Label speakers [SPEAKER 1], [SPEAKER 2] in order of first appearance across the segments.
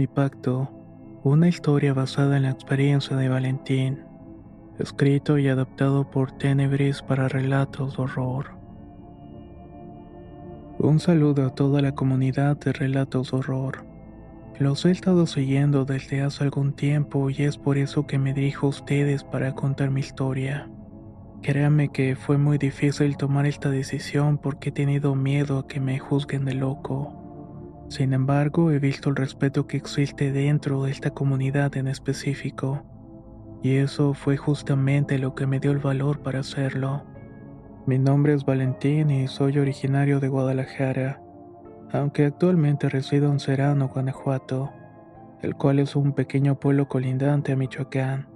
[SPEAKER 1] Mi pacto, una historia basada en la experiencia de Valentín, escrito y adaptado por Tenebris para relatos de horror. Un saludo a toda la comunidad de relatos de horror. Los he estado siguiendo desde hace algún tiempo y es por eso que me dirijo a ustedes para contar mi historia. Créanme que fue muy difícil tomar esta decisión porque he tenido miedo a que me juzguen de loco. Sin embargo, he visto el respeto que existe dentro de esta comunidad en específico, y eso fue justamente lo que me dio el valor para hacerlo. Mi nombre es Valentín y soy originario de Guadalajara, aunque actualmente resido en Serrano, Guanajuato, el cual es un pequeño pueblo colindante a Michoacán.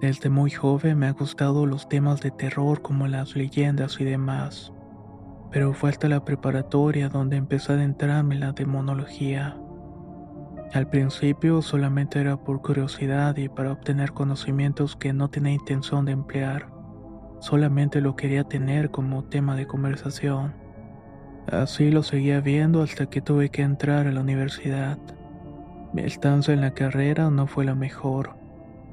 [SPEAKER 1] Desde muy joven me han gustado los temas de terror como las leyendas y demás pero fue la preparatoria donde empecé a adentrarme en la demonología. Al principio solamente era por curiosidad y para obtener conocimientos que no tenía intención de emplear, solamente lo quería tener como tema de conversación. Así lo seguía viendo hasta que tuve que entrar a la universidad. Mi estancia en la carrera no fue la mejor,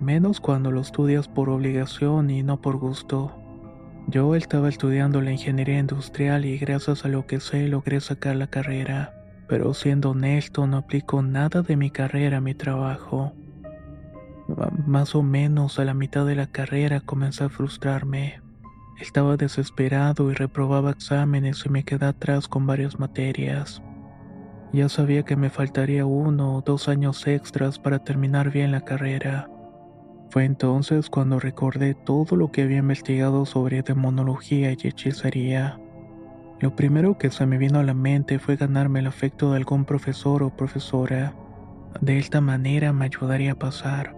[SPEAKER 1] menos cuando lo estudias por obligación y no por gusto. Yo estaba estudiando la ingeniería industrial y gracias a lo que sé logré sacar la carrera, pero siendo honesto no aplico nada de mi carrera a mi trabajo. Más o menos a la mitad de la carrera comencé a frustrarme. Estaba desesperado y reprobaba exámenes y me quedé atrás con varias materias. Ya sabía que me faltaría uno o dos años extras para terminar bien la carrera. Fue entonces cuando recordé todo lo que había investigado sobre demonología y hechicería. Lo primero que se me vino a la mente fue ganarme el afecto de algún profesor o profesora. De esta manera me ayudaría a pasar.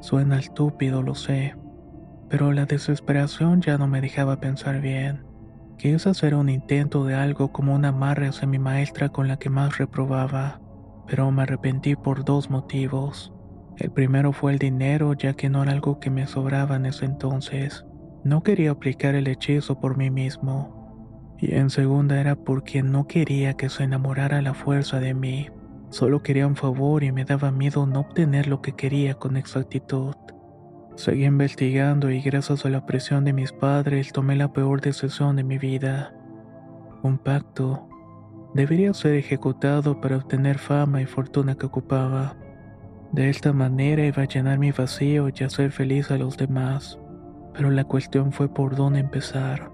[SPEAKER 1] Suena estúpido, lo sé. Pero la desesperación ya no me dejaba pensar bien. Quise hacer un intento de algo como una amarre hacia mi maestra con la que más reprobaba, pero me arrepentí por dos motivos. El primero fue el dinero, ya que no era algo que me sobraba en ese entonces. No quería aplicar el hechizo por mí mismo. Y en segunda era porque no quería que se enamorara la fuerza de mí. Solo quería un favor y me daba miedo no obtener lo que quería con exactitud. Seguí investigando y gracias a la presión de mis padres tomé la peor decisión de mi vida. Un pacto. Debería ser ejecutado para obtener fama y fortuna que ocupaba. De esta manera iba a llenar mi vacío y hacer feliz a los demás. Pero la cuestión fue por dónde empezar.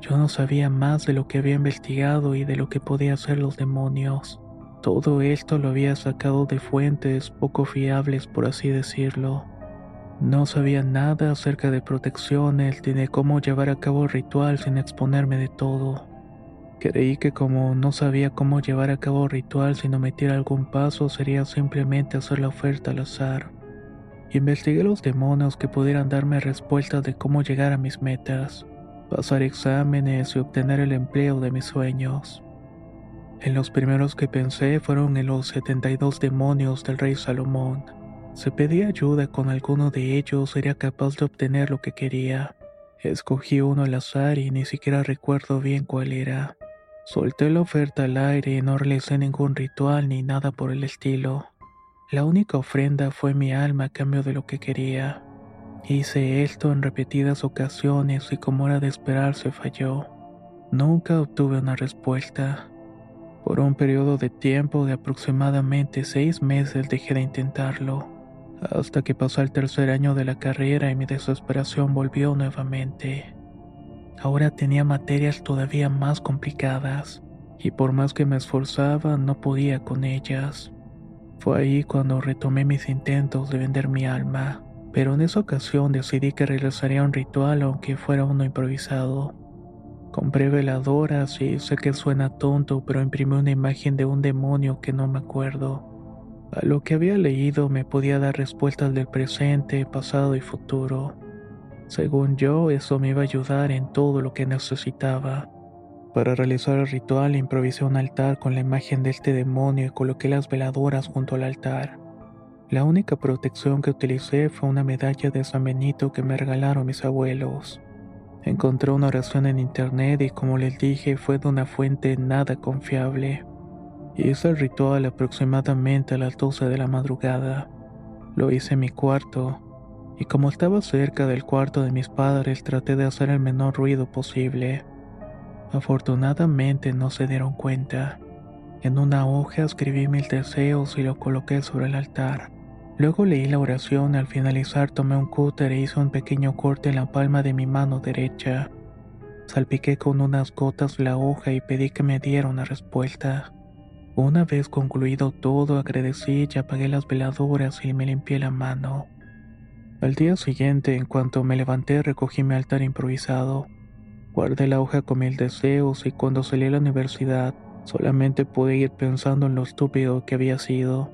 [SPEAKER 1] Yo no sabía más de lo que había investigado y de lo que podía hacer los demonios. Todo esto lo había sacado de fuentes poco fiables, por así decirlo. No sabía nada acerca de protecciones ni de cómo llevar a cabo el ritual sin exponerme de todo. Creí que como no sabía cómo llevar a cabo ritual sin omitir algún paso sería simplemente hacer la oferta al azar. Investigué los demonios que pudieran darme respuestas de cómo llegar a mis metas, pasar exámenes y obtener el empleo de mis sueños. En los primeros que pensé fueron en los 72 demonios del rey Salomón. Si pedía ayuda con alguno de ellos sería capaz de obtener lo que quería. Escogí uno al azar y ni siquiera recuerdo bien cuál era. Solté la oferta al aire y no realicé ningún ritual ni nada por el estilo. La única ofrenda fue mi alma a cambio de lo que quería. Hice esto en repetidas ocasiones y como era de esperarse falló. Nunca obtuve una respuesta. Por un periodo de tiempo de aproximadamente seis meses dejé de intentarlo, hasta que pasó el tercer año de la carrera y mi desesperación volvió nuevamente. Ahora tenía materias todavía más complicadas, y por más que me esforzaba no podía con ellas. Fue ahí cuando retomé mis intentos de vender mi alma, pero en esa ocasión decidí que regresaría a un ritual aunque fuera uno improvisado. Compré veladoras y sé que suena tonto, pero imprimí una imagen de un demonio que no me acuerdo. A lo que había leído me podía dar respuestas del presente, pasado y futuro. Según yo, eso me iba a ayudar en todo lo que necesitaba. Para realizar el ritual improvisé un altar con la imagen de este demonio y coloqué las veladoras junto al altar. La única protección que utilicé fue una medalla de San Benito que me regalaron mis abuelos. Encontré una oración en internet y como les dije fue de una fuente nada confiable. Hice el ritual aproximadamente a las 12 de la madrugada. Lo hice en mi cuarto y como estaba cerca del cuarto de mis padres traté de hacer el menor ruido posible. Afortunadamente no se dieron cuenta. En una hoja escribí mis deseos y lo coloqué sobre el altar. Luego leí la oración y al finalizar tomé un cúter e hice un pequeño corte en la palma de mi mano derecha. Salpiqué con unas gotas la hoja y pedí que me diera una respuesta. Una vez concluido todo, agradecí y apagué las veladoras y me limpié la mano. Al día siguiente, en cuanto me levanté, recogí mi altar improvisado. Guardé la hoja con mil deseos y cuando salí a la universidad solamente pude ir pensando en lo estúpido que había sido.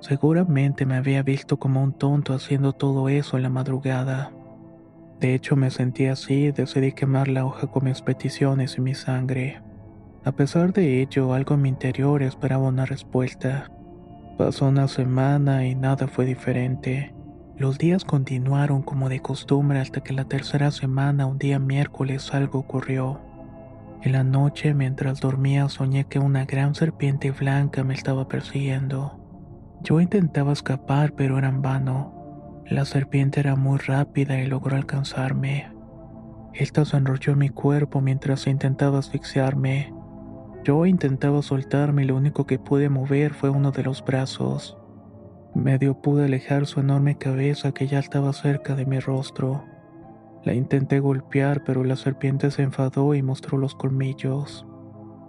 [SPEAKER 1] Seguramente me había visto como un tonto haciendo todo eso en la madrugada. De hecho me sentí así y decidí quemar la hoja con mis peticiones y mi sangre. A pesar de ello, algo en mi interior esperaba una respuesta. Pasó una semana y nada fue diferente. Los días continuaron como de costumbre hasta que la tercera semana, un día miércoles, algo ocurrió. En la noche, mientras dormía, soñé que una gran serpiente blanca me estaba persiguiendo. Yo intentaba escapar, pero era en vano. La serpiente era muy rápida y logró alcanzarme. Esta se enrolló en mi cuerpo mientras intentaba asfixiarme. Yo intentaba soltarme y lo único que pude mover fue uno de los brazos. Medio pude alejar su enorme cabeza que ya estaba cerca de mi rostro. La intenté golpear, pero la serpiente se enfadó y mostró los colmillos.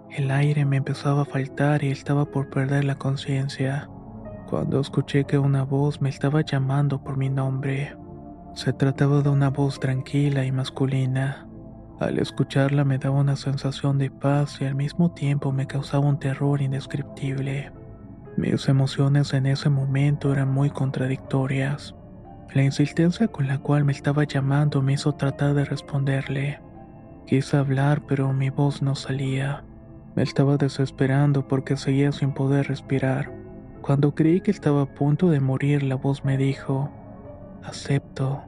[SPEAKER 1] El aire me empezaba a faltar y estaba por perder la conciencia, cuando escuché que una voz me estaba llamando por mi nombre. Se trataba de una voz tranquila y masculina. Al escucharla me daba una sensación de paz y al mismo tiempo me causaba un terror indescriptible. Mis emociones en ese momento eran muy contradictorias. La insistencia con la cual me estaba llamando me hizo tratar de responderle. Quise hablar, pero mi voz no salía. Me estaba desesperando porque seguía sin poder respirar. Cuando creí que estaba a punto de morir, la voz me dijo, acepto.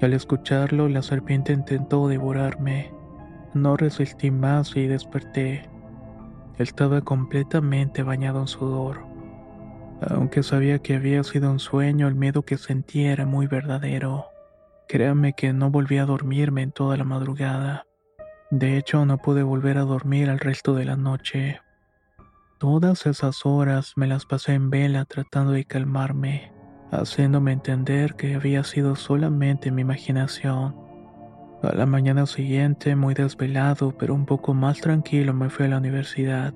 [SPEAKER 1] Y al escucharlo, la serpiente intentó devorarme. No resistí más y desperté. Estaba completamente bañado en sudor. Aunque sabía que había sido un sueño, el miedo que sentía era muy verdadero. Créame que no volví a dormirme en toda la madrugada. De hecho, no pude volver a dormir el resto de la noche. Todas esas horas me las pasé en vela tratando de calmarme, haciéndome entender que había sido solamente mi imaginación. A la mañana siguiente, muy desvelado, pero un poco más tranquilo, me fui a la universidad.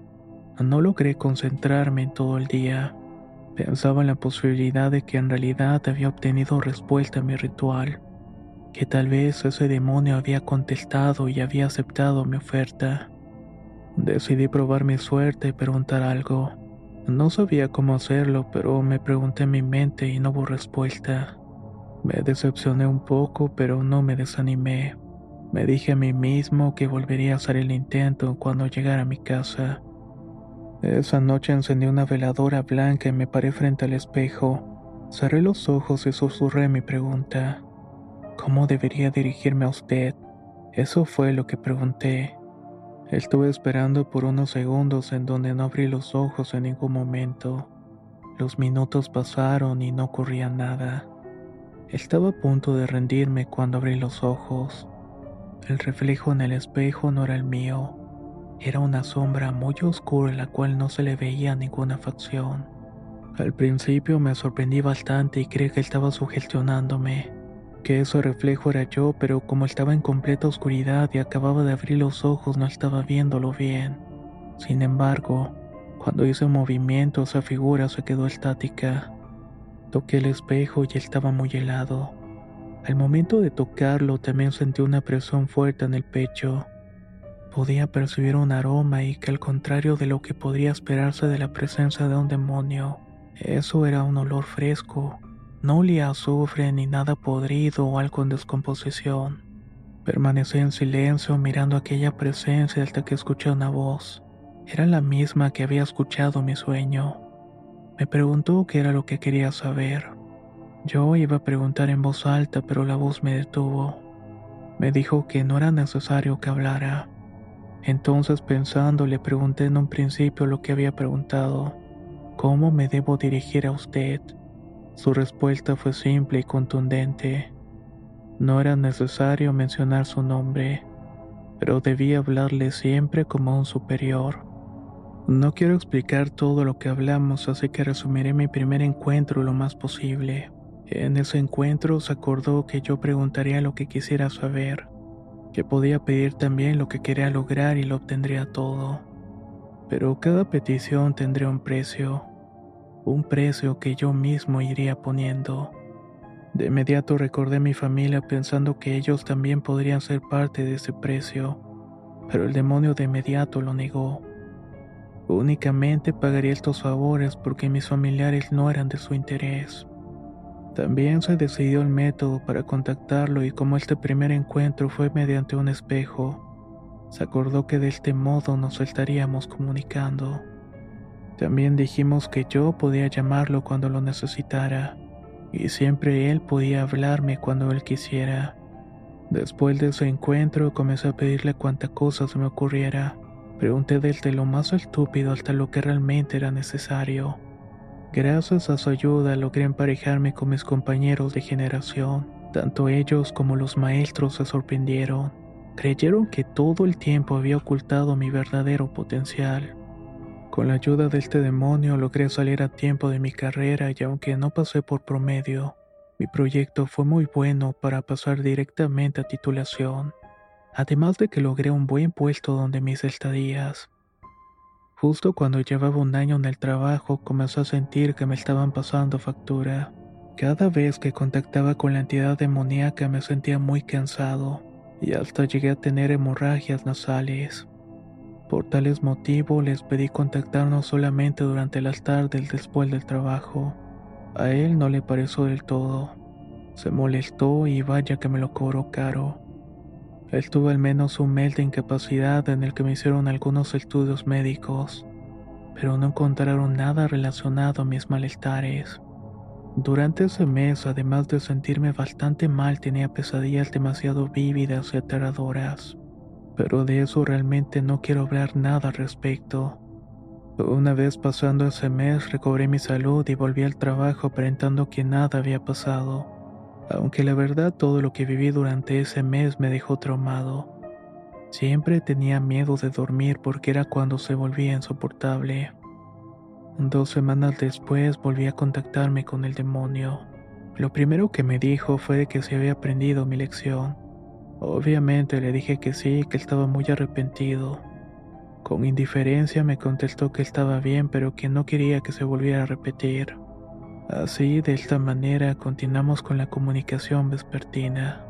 [SPEAKER 1] No logré concentrarme en todo el día. Pensaba en la posibilidad de que en realidad había obtenido respuesta a mi ritual, que tal vez ese demonio había contestado y había aceptado mi oferta. Decidí probar mi suerte y preguntar algo. No sabía cómo hacerlo, pero me pregunté en mi mente y no hubo respuesta. Me decepcioné un poco, pero no me desanimé. Me dije a mí mismo que volvería a hacer el intento cuando llegara a mi casa. Esa noche encendí una veladora blanca y me paré frente al espejo. Cerré los ojos y susurré mi pregunta. ¿Cómo debería dirigirme a usted? Eso fue lo que pregunté. Estuve esperando por unos segundos en donde no abrí los ojos en ningún momento. Los minutos pasaron y no ocurría nada. Estaba a punto de rendirme cuando abrí los ojos. El reflejo en el espejo no era el mío. Era una sombra muy oscura en la cual no se le veía ninguna facción. Al principio me sorprendí bastante y creí que estaba sugestionándome, que ese reflejo era yo, pero como estaba en completa oscuridad y acababa de abrir los ojos no estaba viéndolo bien. Sin embargo, cuando hice movimiento esa figura se quedó estática. Toqué el espejo y estaba muy helado. Al momento de tocarlo también sentí una presión fuerte en el pecho. Podía percibir un aroma y que al contrario de lo que podría esperarse de la presencia de un demonio, eso era un olor fresco. No olía azufre ni nada podrido o algo en descomposición. Permanecí en silencio mirando aquella presencia hasta que escuché una voz. Era la misma que había escuchado mi sueño. Me preguntó qué era lo que quería saber. Yo iba a preguntar en voz alta, pero la voz me detuvo. Me dijo que no era necesario que hablara. Entonces pensando le pregunté en un principio lo que había preguntado. ¿Cómo me debo dirigir a usted? Su respuesta fue simple y contundente. No era necesario mencionar su nombre, pero debía hablarle siempre como un superior. No quiero explicar todo lo que hablamos, así que resumiré mi primer encuentro lo más posible. En ese encuentro se acordó que yo preguntaría lo que quisiera saber, que podía pedir también lo que quería lograr y lo obtendría todo. Pero cada petición tendría un precio, un precio que yo mismo iría poniendo. De inmediato recordé a mi familia pensando que ellos también podrían ser parte de ese precio, pero el demonio de inmediato lo negó. Únicamente pagaría estos favores porque mis familiares no eran de su interés. También se decidió el método para contactarlo y como este primer encuentro fue mediante un espejo, se acordó que de este modo nos estaríamos comunicando. También dijimos que yo podía llamarlo cuando lo necesitara y siempre él podía hablarme cuando él quisiera. Después de ese encuentro comencé a pedirle cuanta cosa se me ocurriera Pregunté desde lo más estúpido hasta lo que realmente era necesario. Gracias a su ayuda logré emparejarme con mis compañeros de generación. Tanto ellos como los maestros se sorprendieron. Creyeron que todo el tiempo había ocultado mi verdadero potencial. Con la ayuda de este demonio logré salir a tiempo de mi carrera y aunque no pasé por promedio, mi proyecto fue muy bueno para pasar directamente a titulación además de que logré un buen puesto donde mis estadías. Justo cuando llevaba un año en el trabajo comencé a sentir que me estaban pasando factura. Cada vez que contactaba con la entidad demoníaca me sentía muy cansado y hasta llegué a tener hemorragias nasales. Por tales motivos les pedí contactarnos solamente durante las tardes después del trabajo. A él no le pareció del todo. Se molestó y vaya que me lo cobró caro. Él tuvo al menos un mes de incapacidad en el que me hicieron algunos estudios médicos, pero no encontraron nada relacionado a mis malestares. Durante ese mes, además de sentirme bastante mal, tenía pesadillas demasiado vívidas y aterradoras, pero de eso realmente no quiero hablar nada al respecto. Una vez pasando ese mes, recobré mi salud y volví al trabajo aparentando que nada había pasado aunque la verdad todo lo que viví durante ese mes me dejó traumado. Siempre tenía miedo de dormir porque era cuando se volvía insoportable. Dos semanas después volví a contactarme con el demonio. Lo primero que me dijo fue que se había aprendido mi lección. Obviamente le dije que sí, que estaba muy arrepentido. Con indiferencia me contestó que estaba bien, pero que no quería que se volviera a repetir. Así, de esta manera, continuamos con la comunicación vespertina.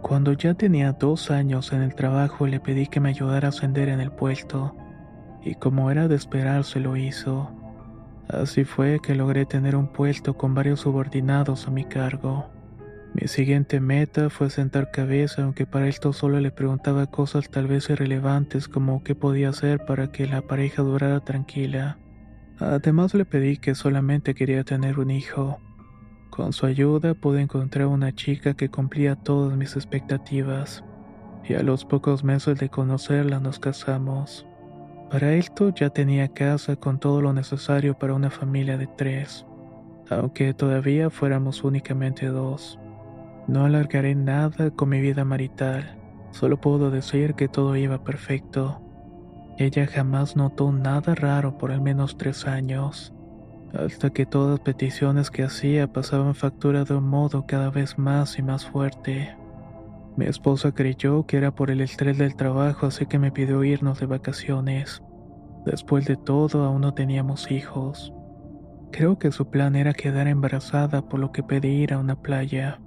[SPEAKER 1] Cuando ya tenía dos años en el trabajo, le pedí que me ayudara a ascender en el puesto, y como era de esperar, se lo hizo. Así fue que logré tener un puesto con varios subordinados a mi cargo. Mi siguiente meta fue sentar cabeza, aunque para esto solo le preguntaba cosas tal vez irrelevantes como qué podía hacer para que la pareja durara tranquila. Además le pedí que solamente quería tener un hijo. Con su ayuda pude encontrar una chica que cumplía todas mis expectativas, y a los pocos meses de conocerla nos casamos. Para esto ya tenía casa con todo lo necesario para una familia de tres, aunque todavía fuéramos únicamente dos. No alargaré nada con mi vida marital, solo puedo decir que todo iba perfecto. Ella jamás notó nada raro por al menos tres años, hasta que todas peticiones que hacía pasaban factura de un modo cada vez más y más fuerte. Mi esposa creyó que era por el estrés del trabajo, así que me pidió irnos de vacaciones. Después de todo, aún no teníamos hijos. Creo que su plan era quedar embarazada, por lo que pedí ir a una playa.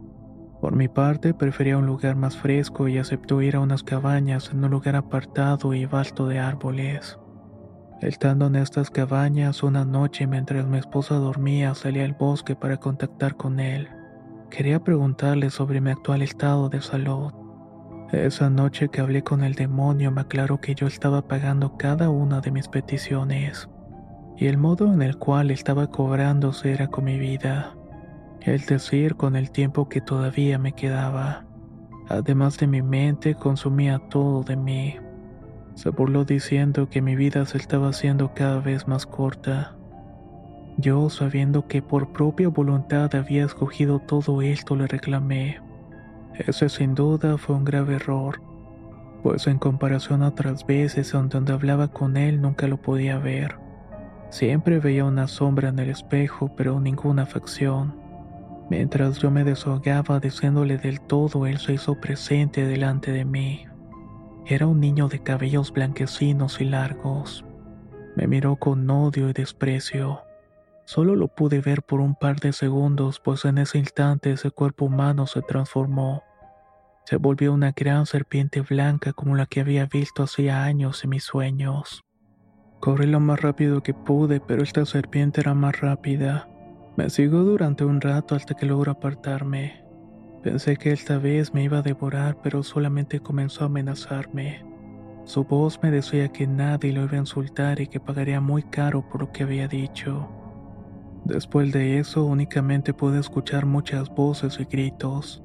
[SPEAKER 1] Por mi parte, prefería un lugar más fresco y aceptó ir a unas cabañas en un lugar apartado y vasto de árboles. Estando en estas cabañas una noche mientras mi esposa dormía, salí al bosque para contactar con él. Quería preguntarle sobre mi actual estado de salud. Esa noche que hablé con el demonio me aclaró que yo estaba pagando cada una de mis peticiones, y el modo en el cual estaba cobrándose era con mi vida, es decir, con el tiempo que todavía me quedaba. Además de mi mente, consumía todo de mí. Se burló diciendo que mi vida se estaba haciendo cada vez más corta yo, sabiendo que por propia voluntad había escogido todo esto, le reclamé. Ese sin duda fue un grave error, pues en comparación a otras veces donde hablaba con él nunca lo podía ver. Siempre veía una sombra en el espejo, pero ninguna afección. Mientras yo me desahogaba diciéndole del todo, él se hizo presente delante de mí. Era un niño de cabellos blanquecinos y largos. Me miró con odio y desprecio. Solo lo pude ver por un par de segundos, pues en ese instante ese cuerpo humano se transformó. Se volvió una gran serpiente blanca como la que había visto hacía años en mis sueños. Corrí lo más rápido que pude, pero esta serpiente era más rápida. Me siguió durante un rato hasta que logró apartarme. Pensé que esta vez me iba a devorar, pero solamente comenzó a amenazarme. Su voz me decía que nadie lo iba a insultar y que pagaría muy caro por lo que había dicho. Después de eso únicamente pude escuchar muchas voces y gritos,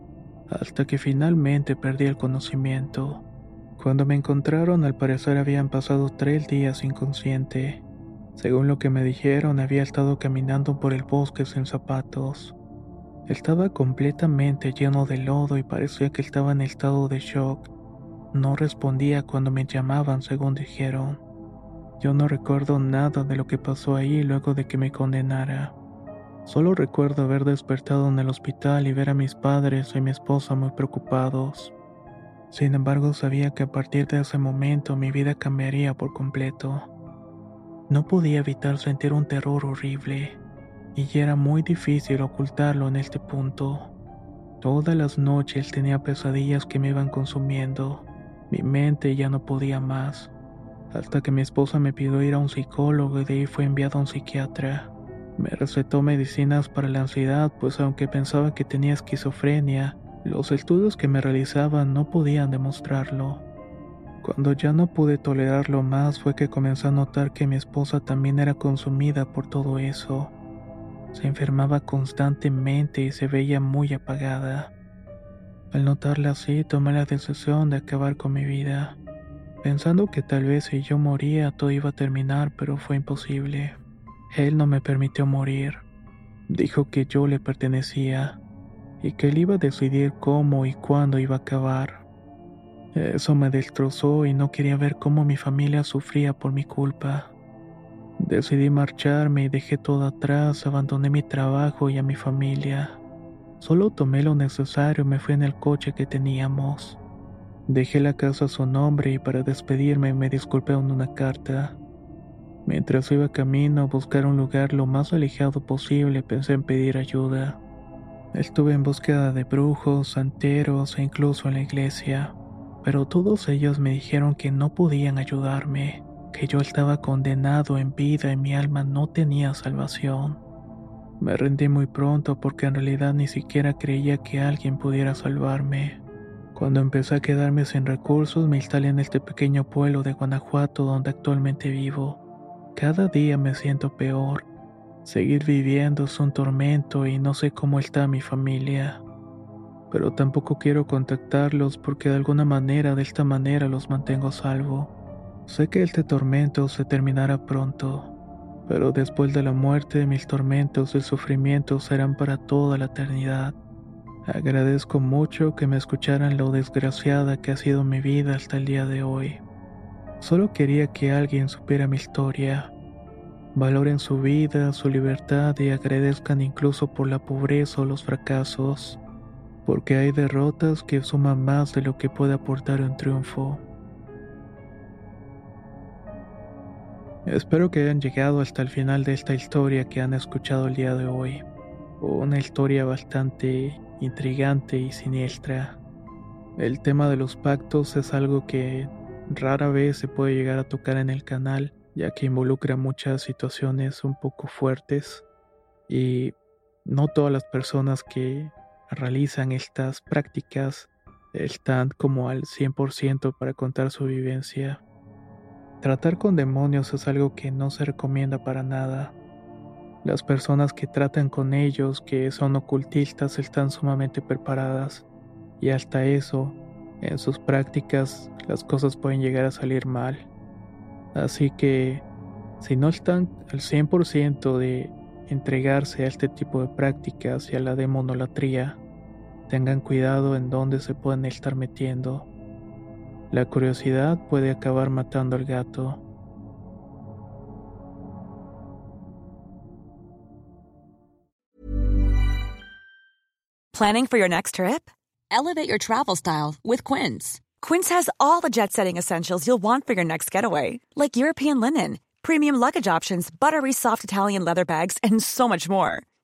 [SPEAKER 1] hasta que finalmente perdí el conocimiento. Cuando me encontraron al parecer habían pasado tres días inconsciente. Según lo que me dijeron había estado caminando por el bosque sin zapatos. Estaba completamente lleno de lodo y parecía que estaba en estado de shock. No respondía cuando me llamaban según dijeron. Yo no recuerdo nada de lo que pasó ahí luego de que me condenara. Solo recuerdo haber despertado en el hospital y ver a mis padres y mi esposa muy preocupados. Sin embargo, sabía que a partir de ese momento mi vida cambiaría por completo. No podía evitar sentir un terror horrible, y ya era muy difícil ocultarlo en este punto. Todas las noches tenía pesadillas que me iban consumiendo. Mi mente ya no podía más hasta que mi esposa me pidió ir a un psicólogo y de ahí fue enviado a un psiquiatra. Me recetó medicinas para la ansiedad, pues aunque pensaba que tenía esquizofrenia, los estudios que me realizaban no podían demostrarlo. Cuando ya no pude tolerarlo más fue que comencé a notar que mi esposa también era consumida por todo eso. Se enfermaba constantemente y se veía muy apagada. Al notarla así, tomé la decisión de acabar con mi vida pensando que tal vez si yo moría todo iba a terminar, pero fue imposible. Él no me permitió morir. Dijo que yo le pertenecía y que él iba a decidir cómo y cuándo iba a acabar. Eso me destrozó y no quería ver cómo mi familia sufría por mi culpa. Decidí marcharme y dejé todo atrás, abandoné mi trabajo y a mi familia. Solo tomé lo necesario y me fui en el coche que teníamos. Dejé la casa a su nombre y para despedirme me disculpé en una carta. Mientras iba camino a buscar un lugar lo más alejado posible, pensé en pedir ayuda. Estuve en búsqueda de brujos, santeros e incluso en la iglesia, pero todos ellos me dijeron que no podían ayudarme, que yo estaba condenado en vida y mi alma no tenía salvación. Me rendí muy pronto porque en realidad ni siquiera creía que alguien pudiera salvarme. Cuando empecé a quedarme sin recursos, me instalé en este pequeño pueblo de Guanajuato donde actualmente vivo. Cada día me siento peor. Seguir viviendo es un tormento y no sé cómo está mi familia. Pero tampoco quiero contactarlos porque de alguna manera, de esta manera, los mantengo salvo. Sé que este tormento se terminará pronto, pero después de la muerte mis tormentos y sufrimientos serán para toda la eternidad. Agradezco mucho que me escucharan lo desgraciada que ha sido mi vida hasta el día de hoy. Solo quería que alguien supiera mi historia. Valoren su vida, su libertad y agradezcan incluso por la pobreza o los fracasos, porque hay derrotas que suman más de lo que puede aportar un triunfo. Espero que hayan llegado hasta el final de esta historia que han escuchado el día de hoy. Una historia bastante intrigante y siniestra. El tema de los pactos es algo que rara vez se puede llegar a tocar en el canal, ya que involucra muchas situaciones un poco fuertes y no todas las personas que realizan estas prácticas están como al 100% para contar su vivencia. Tratar con demonios es algo que no se recomienda para nada. Las personas que tratan con ellos, que son ocultistas, están sumamente preparadas y hasta eso, en sus prácticas, las cosas pueden llegar a salir mal. Así que, si no están al 100% de entregarse a este tipo de prácticas y a la demonolatría, tengan cuidado en dónde se pueden estar metiendo. La curiosidad puede acabar matando al gato.
[SPEAKER 2] Planning for your next trip? Elevate your travel style with Quince. Quince has all the jet setting essentials you'll want for your next getaway, like European linen, premium luggage options, buttery soft Italian leather bags, and so much more.